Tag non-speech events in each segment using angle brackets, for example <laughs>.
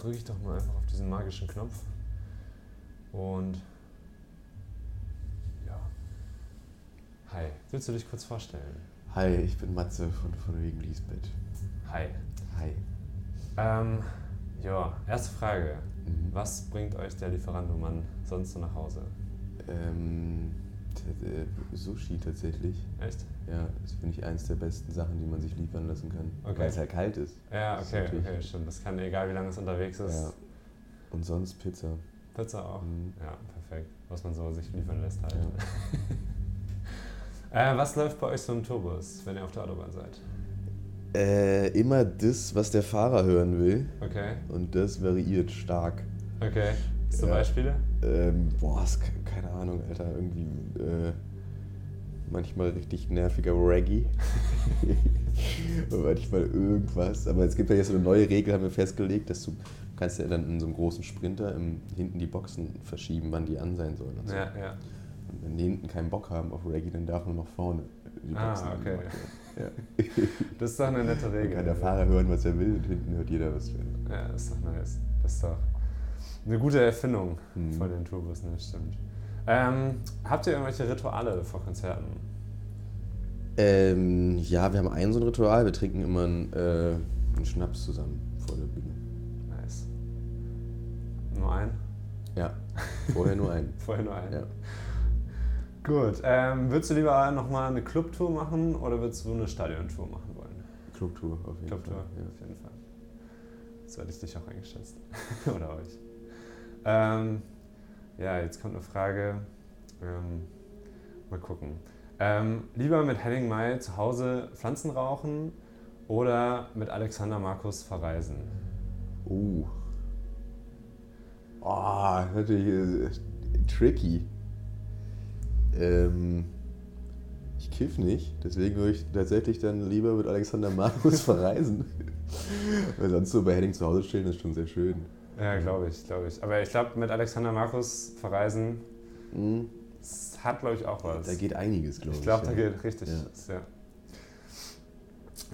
drücke ich doch mal einfach auf diesen magischen Knopf. Und ja. Hi, willst du dich kurz vorstellen? Hi, ich bin Matze von, von wegen Lisbeth. Hi. Hi. Ähm, ja, erste Frage. Mhm. Was bringt euch der Lieferando-Mann sonst so nach Hause? Ähm, äh, Sushi tatsächlich. Echt? Ja, das finde ich eins der besten Sachen, die man sich liefern lassen kann. Okay. Weil es halt kalt ist. Ja, Das ist okay, okay, stimmt. Das kann egal, wie lange es unterwegs ist. Ja. Und sonst Pizza. Pizza auch. Mhm. Ja, perfekt. Was man so sich liefern lässt halt. Ja. <laughs> äh, was läuft bei euch so im Tourbus, wenn ihr auf der Autobahn seid? Äh, immer das, was der Fahrer hören will. Okay, Und das variiert stark. okay. Hast du Ja. Beispiele? Ähm, boah, ist keine Ahnung, Alter. Irgendwie äh, manchmal richtig nerviger Reggae. <laughs> <laughs> Manchmal irgendwas. Aber es gibt ja jetzt so eine neue Regel, haben wir festgelegt, dass du kannst ja dann in so einem großen Sprinter im, hinten die Boxen verschieben, wann die an sein sollen. Und, so. Ja, ja. und wenn die hinten keinen Bock haben auf Reggae, dann darf nur noch vorne die Ah, Boxen okay. angemacht werden. Ja. <laughs> Das ist doch eine nette Dann Regel. kann der Fahrer hören, was er will und hinten hört jeder, was will. Ja, das ist doch nice. Das ist doch eine gute Erfindung Mhm. von den Tourbus, ne? Stimmt. Ähm, habt ihr irgendwelche Rituale vor Konzerten? Ähm, ja, wir haben ein so ein Ritual. Wir trinken immer einen, äh, einen Schnaps zusammen vor der Bühne. Nice. Nur ein? Ja, vorher nur einen. <laughs> Vorher nur ein? Ja. Gut. Ähm, würdest du lieber nochmal eine Clubtour machen oder würdest du eine Stadiontour machen wollen? Clubtour auf jeden Clubtour, Fall. auf jeden Fall. So hätte ich dich auch eingeschätzt. <laughs> oder euch. Ähm, ja, jetzt kommt eine Frage. Ähm, mal gucken. Ähm, lieber mit Henning May zu Hause Pflanzen rauchen oder mit Alexander Markus verreisen? Ja. Oh. Oh, natürlich äh, tricky. Ähm, ich kiff nicht, deswegen würde ich tatsächlich dann lieber mit Alexander Markus <laughs> verreisen. Weil sonst so bei Henning zu Hause stehen ist schon sehr schön. Ja, glaube ich, glaube ich. Aber ich glaube, mit Alexander Markus verreisen, Mhm. das hat, glaube ich, auch was. Da geht einiges, glaube ich. Ich glaube, da ja. geht richtig. Ja. Ja.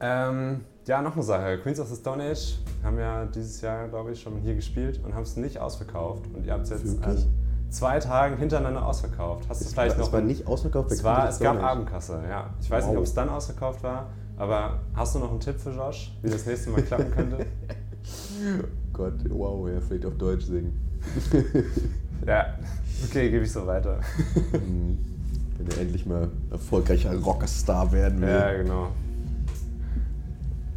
Ähm, ja, noch eine Sache. Queens of the Stone Age haben ja dieses Jahr, glaube ich, schon hier gespielt und haben es nicht ausverkauft. Und ihr habt es jetzt an zwei Tagen hintereinander ausverkauft. Hast du es vielleicht war, noch? es war nicht ausverkauft es, war, es gab Age. Abendkasse, ja. Ich weiß nicht, Wow. ob es dann ausverkauft war, aber hast du noch einen Tipp für Josh, wie das nächste Mal klappen könnte? <laughs> Gott, wow, ja, vielleicht auf Deutsch singen. ja, okay, gebe ich so weiter. Mhm. Wenn er endlich mal erfolgreicher Rockerstar werden will. Ja, genau.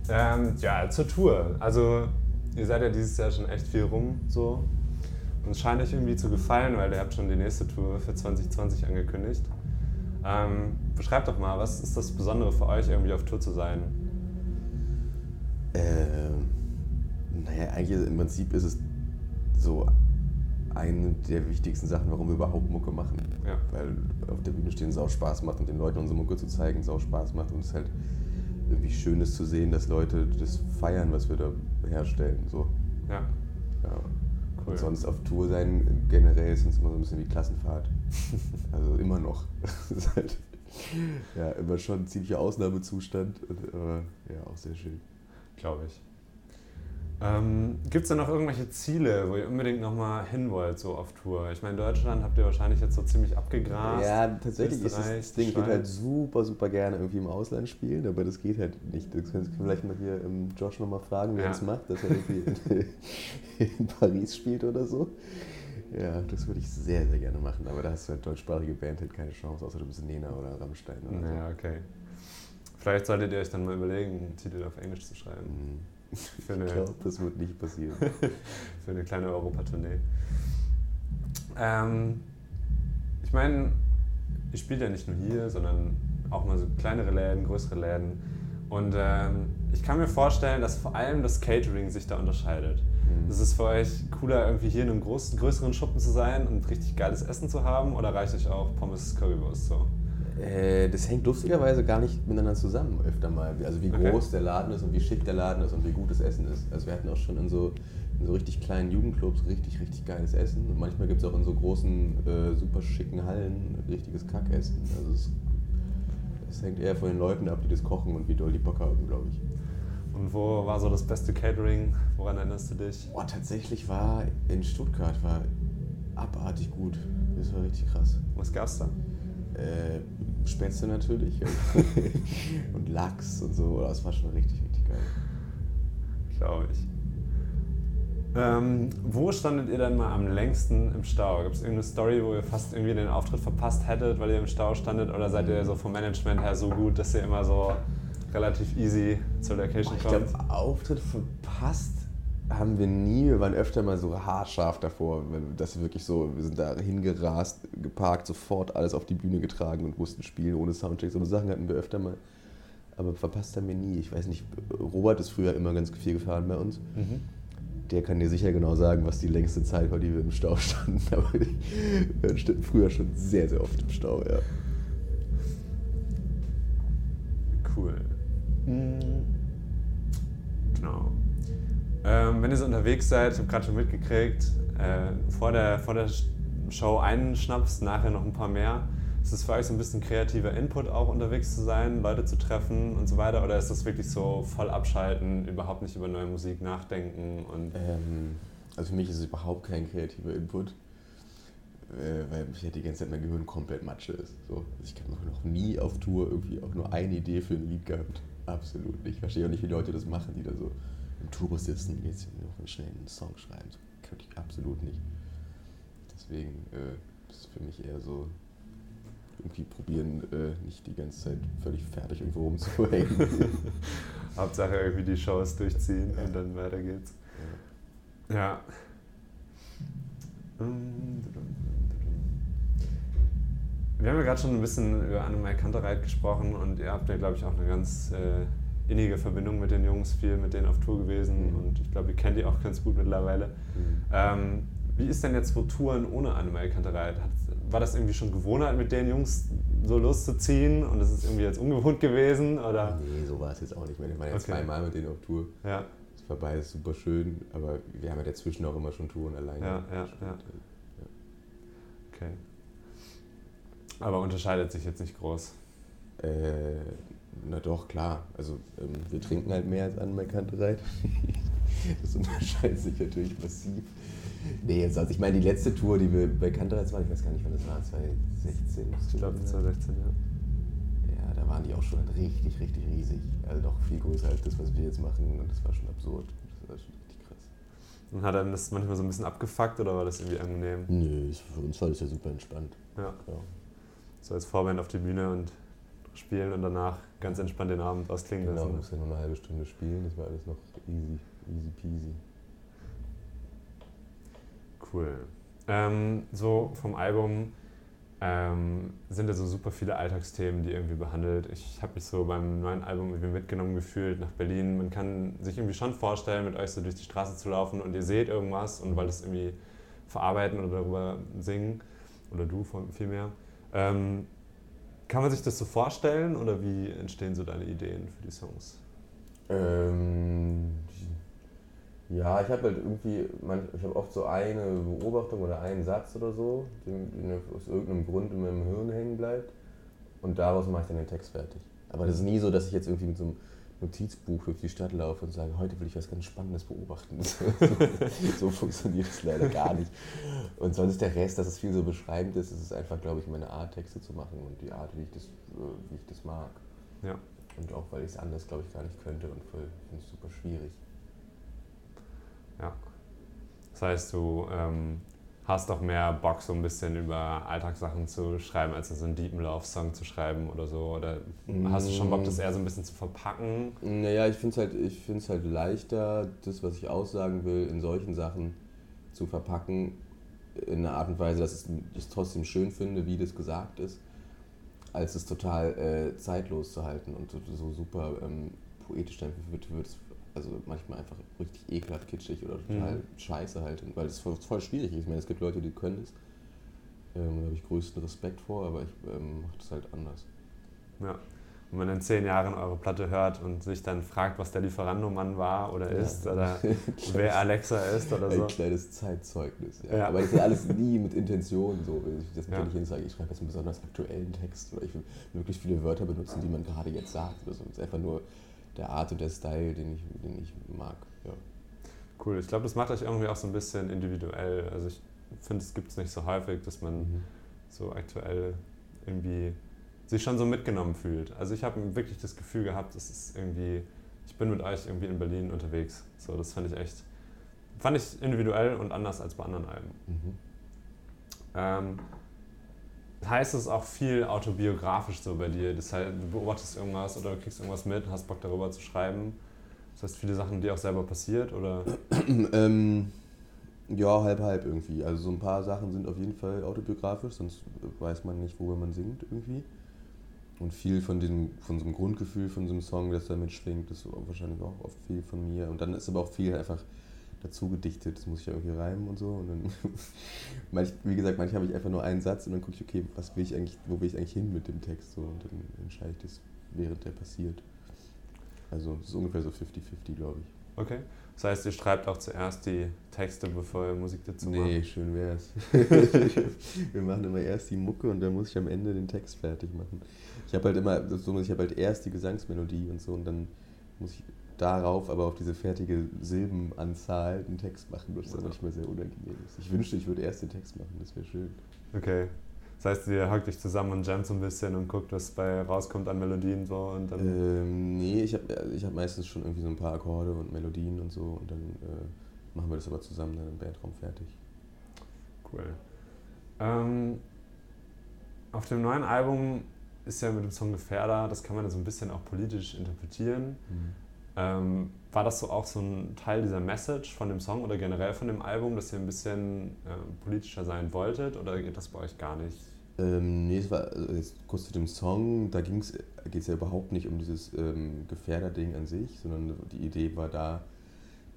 Ähm, ja, zur Tour. Also, ihr seid ja dieses Jahr schon echt viel rum, so. Und es scheint euch irgendwie zu gefallen, weil ihr habt schon die nächste Tour für 2020 angekündigt. Ähm, beschreibt doch mal, was ist das Besondere für euch, irgendwie auf Tour zu sein? Ähm, naja, eigentlich ist, im Prinzip ist es so eine der wichtigsten Sachen, warum wir überhaupt Mucke machen. Ja. Weil auf der Bühne stehen sau Spaß macht und den Leuten unsere Mucke zu zeigen sau Spaß macht und es halt irgendwie schön ist zu sehen, dass Leute das feiern, was wir da herstellen. So. Ja, Ja. cool. Und sonst auf Tour sein generell ist es immer so ein bisschen wie Klassenfahrt. <laughs> also immer noch. <laughs> Das ist halt ja, immer schon ein ziemlicher Ausnahmezustand, aber ja, auch sehr schön. Glaube ich. Ähm, Gibt es da noch irgendwelche Ziele, wo ihr unbedingt nochmal hin wollt, so auf Tour? Ich meine, Deutschland habt ihr wahrscheinlich jetzt so ziemlich abgegrast. Ja, tatsächlich ist das, Ding, ich würde halt super, super gerne irgendwie im Ausland spielen, aber das geht halt nicht. Das können wir vielleicht mal hier ähm, Josh nochmal fragen, wie Ja. er das macht, dass er irgendwie in, <laughs> in Paris spielt oder so. Ja, das würde ich sehr, sehr gerne machen, aber da hast du halt deutschsprachige Band halt keine Chance, außer du bist Nena oder Rammstein oder so. Ja, okay. Vielleicht solltet ihr euch dann mal überlegen, einen Titel auf Englisch zu schreiben. Mhm. <laughs> Für eine, Ich glaube, das wird nicht passieren. <laughs> für eine kleine Europatournee. Ähm, ich meine, ihr spielt ja nicht nur hier, sondern auch mal so kleinere Läden, größere Läden. Und ähm, ich kann mir vorstellen, dass vor allem das Catering sich da unterscheidet. Mhm. Ist es für euch cooler, irgendwie hier in einem großen, größeren Schuppen zu sein und richtig geiles Essen zu haben? Oder reicht euch auch Pommes Currywurst so? Äh, das hängt lustigerweise gar nicht miteinander zusammen öfter mal. Also wie Okay. groß der Laden ist und wie schick der Laden ist und wie gut das Essen ist. Also wir hatten auch schon in so, in so richtig kleinen Jugendclubs richtig, richtig geiles Essen. Und manchmal gibt es auch in so großen, äh, super schicken Hallen richtiges Kackessen. Also es, es hängt eher von den Leuten ab, die das kochen und wie doll die Bock haben, glaube ich. Und wo war so das beste Catering? Woran erinnerst du dich? Boah, tatsächlich war in Stuttgart war abartig gut. Das war richtig krass. Was gab's da? Äh, Spätzle natürlich <laughs> und Lachs und so. Das war schon richtig, richtig geil. Glaube ich. Ähm, wo standet ihr denn mal am längsten im Stau? Gibt es irgendeine Story, wo ihr fast irgendwie den Auftritt verpasst hättet, weil ihr im Stau standet? Oder seid ihr so vom Management her so gut, dass ihr immer so relativ easy zur Location Ich kommt? glaube, Auftritt verpasst haben wir nie. Wir waren öfter mal so haarscharf davor. Dass wir wirklich so, wir sind da hingerast, geparkt, sofort alles auf die Bühne getragen und mussten spielen ohne Soundcheck. So eine Sachen hatten wir öfter mal. Aber verpasst haben wir nie. Ich weiß nicht, Robert ist früher immer ganz viel gefahren bei uns. Mhm. Der kann dir sicher genau sagen, was die längste Zeit war, die wir im Stau <laughs> standen. Aber wir standen früher schon sehr, sehr oft im Stau, ja. Cool. Genau. Ähm, wenn ihr so unterwegs seid, ich habe gerade schon mitgekriegt, äh, vor, der, vor der Show einen Schnaps, nachher noch ein paar mehr. Ist das für euch so ein bisschen kreativer Input auch unterwegs zu sein, Leute zu treffen und so weiter? Oder ist das wirklich so voll abschalten, überhaupt nicht über neue Musik nachdenken und Ähm, also für mich ist es überhaupt kein kreativer Input, äh, weil mich halt die ganze Zeit mein Gehirn komplett Matsche ist. So. Also ich habe noch nie auf Tour irgendwie auch nur eine Idee für ein Lied gehabt. Absolut nicht. Ich verstehe auch nicht, wie Leute das machen, die da so Tourbus sitzen jetzt noch einen schnellen Song schreiben. So könnte ich absolut nicht. Deswegen äh, ist für mich eher so irgendwie probieren, äh, nicht die ganze Zeit völlig fertig irgendwo rumzuhängen. <laughs> <laughs> Hauptsache irgendwie die Shows durchziehen und dann weiter geht's? Ja. Wir haben ja gerade schon ein bisschen über Annemai Kantereit gesprochen und ihr habt ja, glaube ich, auch eine ganz äh, innige Verbindung mit den Jungs, viel mit denen auf Tour gewesen Mhm. und ich glaube, ihr kennt die auch ganz gut mittlerweile. Mhm. Ähm, wie ist denn jetzt so Touren ohne Annemai Kantereit? Hat, war das irgendwie schon Gewohnheit, mit den Jungs so loszuziehen und ist es irgendwie jetzt ungewohnt gewesen? Oder? Nee, so war es jetzt auch nicht mehr. Ich war ja Okay. zweimal mit denen auf Tour. Ja, Es war beides super schön, aber wir haben ja dazwischen auch immer schon Touren alleine. Ja, ja, gespielt. ja. okay. Aber unterscheidet sich jetzt nicht groß. Äh, na doch, klar. Also ähm, wir trinken halt mehr als an Kantereit. <laughs> das unterscheidet sich natürlich massiv. Nee, jetzt, also ich meine, die letzte Tour, die wir bei Kantereit waren, ich weiß gar nicht, wann das war, 2016. Ich glaube 2016, ja. Ja, da waren die auch schon richtig, richtig riesig. Also doch viel größer als das, was wir jetzt machen. Und das war schon absurd. Das war schon richtig krass. Und hat dann das manchmal so ein bisschen abgefuckt oder war das irgendwie angenehm? Nö, für uns war das ja super entspannt. Ja. Ja. So als Vorband auf die Bühne und spielen und danach ganz entspannt den Abend ausklingen Genau, lassen. musste ja nur eine halbe Stunde spielen, das war alles noch easy, easy peasy. Cool. Ähm, so vom Album ähm, sind ja so super viele Alltagsthemen, die irgendwie behandelt. Ich habe mich so beim neuen Album irgendwie mitgenommen gefühlt nach Berlin. Man kann sich irgendwie schon vorstellen, mit euch so durch die Straße zu laufen und ihr seht irgendwas und wollt es irgendwie verarbeiten oder darüber singen oder du vielmehr. Ähm, kann man sich das so vorstellen oder wie entstehen so deine Ideen für die Songs? Ähm, ja, ich habe halt irgendwie, ich habe oft so eine Beobachtung oder einen Satz oder so, den aus irgendeinem Grund in meinem Hirn hängen bleibt und daraus mache ich dann den Text fertig. Aber das ist nie so, dass ich jetzt irgendwie mit so einem Notizbuch durch die Stadt laufe und sage, heute will ich was ganz Spannendes beobachten. <laughs> so funktioniert es leider gar nicht. Und sonst der Rest, dass es viel so beschreibend ist, ist es einfach, glaube ich, meine Art, Texte zu machen und die Art, wie ich das, äh, wie ich das mag. Ja. Und auch, weil ich es anders, glaube ich, gar nicht könnte und finde es super schwierig. Ja. Das heißt, du ähm, hast doch mehr Bock, so ein bisschen über Alltagssachen zu schreiben, als so einen Deep Love-Song zu schreiben oder so? Oder hast du schon Bock, das eher so ein bisschen zu verpacken? Naja, ich finde es halt, halt leichter, das, was ich aussagen will, in solchen Sachen zu verpacken, in einer Art und Weise, dass ich es trotzdem schön finde, wie das gesagt ist, als es total äh, zeitlos zu halten und so, so super ähm, poetisch dann wird, wird es also manchmal einfach richtig ekelhaft kitschig oder total Mhm. scheiße halt, weil es voll, voll schwierig ist. Ich meine, es gibt Leute, die können es. Ähm, da habe ich größten Respekt vor, aber ich ähm, mache das halt anders. Ja. Wenn man in zehn Jahren eure Platte hört und sich dann fragt, was der Lieferando-Mann war oder ist oder <laughs> wer Alexa ist oder so. Ein kleines Zeitzeugnis. Ja. Ja. Aber das ist ja alles nie mit Intention so. Wenn ich das Ja. natürlich hin sage, ich schreibe jetzt einen besonders aktuellen Text oder ich will möglichst viele Wörter benutzen, die man gerade jetzt sagt. Oder so. Ist einfach nur, der Art und der Style, den ich, den ich mag. Ja. Cool, ich glaube, das macht euch irgendwie auch so ein bisschen individuell. Also ich finde, es gibt es nicht so häufig, dass man mhm. so aktuell irgendwie sich schon so mitgenommen fühlt. Also ich habe wirklich das Gefühl gehabt, es ist irgendwie, ich bin mit euch irgendwie in Berlin unterwegs. So, das fand ich echt, fand ich individuell und anders als bei anderen Alben. Mhm. Ähm, heißt es auch viel autobiografisch so bei dir? Das heißt, du beobachtest irgendwas oder kriegst irgendwas mit, hast Bock darüber zu schreiben. Das heißt, viele Sachen, die auch selber passiert oder? <clears throat> ähm, ja, halb, halb irgendwie. Also so ein paar Sachen sind auf jeden Fall autobiografisch, sonst weiß man nicht, worüber man singt irgendwie. Und viel von, diesem, von so einem Grundgefühl von so einem Song, das da mitschwingt, ist wahrscheinlich auch oft viel von mir. Und dann ist aber auch viel einfach dazu gedichtet, das muss ich ja irgendwie reimen und so. Und dann, <laughs> manch, wie gesagt, manchmal habe ich einfach nur einen Satz und dann gucke ich, okay, was will ich eigentlich, wo will ich eigentlich hin mit dem Text? So, und dann entscheide ich das, während der passiert. Also es ist ungefähr so 50-50, glaube ich. Okay. Das heißt, ihr schreibt auch zuerst die Texte, bevor ihr Musik dazu macht? Nee, schön wär's. <laughs> Wir machen immer erst die Mucke und dann muss ich am Ende den Text fertig machen. Ich habe halt immer, so, ich habe halt erst die Gesangsmelodie und so und dann muss ich darauf aber auf diese fertige Silbenanzahl den Text machen, was dann manchmal sehr unangenehm ist. Ich wünschte, ich würde erst den Text machen, das wäre schön. Okay. Das heißt, ihr hockt euch zusammen und jammt so ein bisschen und guckt, was bei rauskommt an Melodien so und dann. Ähm, nee, ich habe ich hab meistens schon irgendwie so ein paar Akkorde und Melodien und so und dann äh, machen wir das aber zusammen dann im Bandraum fertig. Cool. Ähm, auf dem neuen Album ist ja mit dem Song Gefährder, das kann man ja so ein bisschen auch politisch interpretieren. Mhm. Ähm, war das so auch so ein Teil dieser Message von dem Song oder generell von dem Album, dass ihr ein bisschen äh, politischer sein wolltet oder geht das bei euch gar nicht? Ähm, nee, es war also jetzt kurz zu dem Song, da geht es ja überhaupt nicht um dieses ähm, Gefährder-Ding an sich, sondern die Idee war da,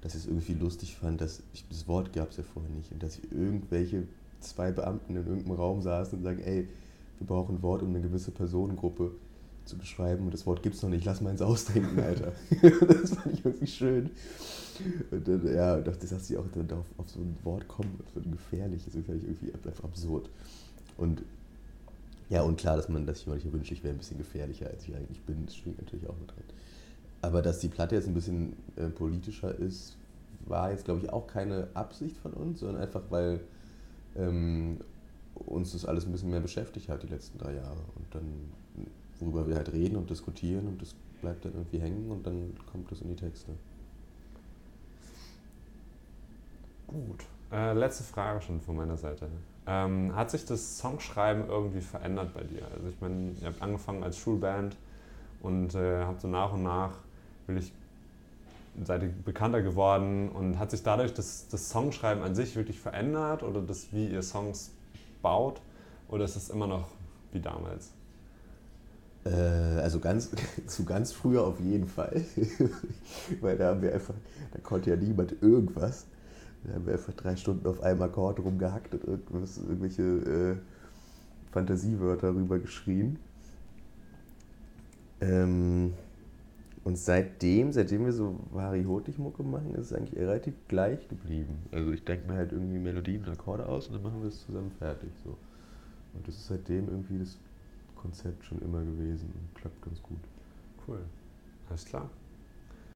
dass ich es irgendwie lustig fand, dass ich, das Wort gab es ja vorher nicht und dass irgendwelche zwei Beamten in irgendeinem Raum saßen und sagen, ey, wir brauchen ein Wort um eine gewisse Personengruppe zu beschreiben und das Wort gibt es noch nicht, lass mal ins Ausdenken, Alter. <laughs> das fand ich irgendwie schön. Und dann, ja, das, dass sie auch dann auf, auf so ein Wort kommen, das wird gefährlich, das ist irgendwie einfach absurd. Und ja, und klar, dass man, dass ich manchmal wünsche, ich wäre ein bisschen gefährlicher, als ich eigentlich bin, das schwingt natürlich auch mit drin. Aber dass die Platte jetzt ein bisschen äh, politischer ist, war jetzt, glaube ich, auch keine Absicht von uns, sondern einfach, weil ähm, uns das alles ein bisschen mehr beschäftigt hat die letzten drei Jahre. Und dann, worüber wir halt reden und diskutieren und das bleibt dann irgendwie hängen und dann kommt das in die Texte. Gut. Äh, letzte Frage schon von meiner Seite. Ähm, hat sich das Songschreiben irgendwie verändert bei dir? Also ich meine, ihr habt angefangen als Schulband und äh, habt so nach und nach, will ich, seid ihr bekannter geworden und hat sich dadurch das, das Songschreiben an sich wirklich verändert oder das, wie ihr Songs baut? Oder ist es immer noch wie damals? Äh, also ganz, <laughs> zu ganz früher auf jeden Fall. <laughs> Weil da haben wir einfach, da konnte ja niemand irgendwas. Da haben wir einfach drei Stunden auf einem Akkord rumgehackt und irgendwelche äh, Fantasiewörter rüber geschrien. Ähm, und seitdem, seitdem wir so Vari Hotig-Mucke machen, ist es eigentlich relativ gleich geblieben. Also ich denke mir halt irgendwie Melodien und Akkorde aus und dann machen wir es zusammen fertig. So. Und das ist seitdem irgendwie das Konzept schon immer gewesen und klappt ganz gut. Cool. Alles klar.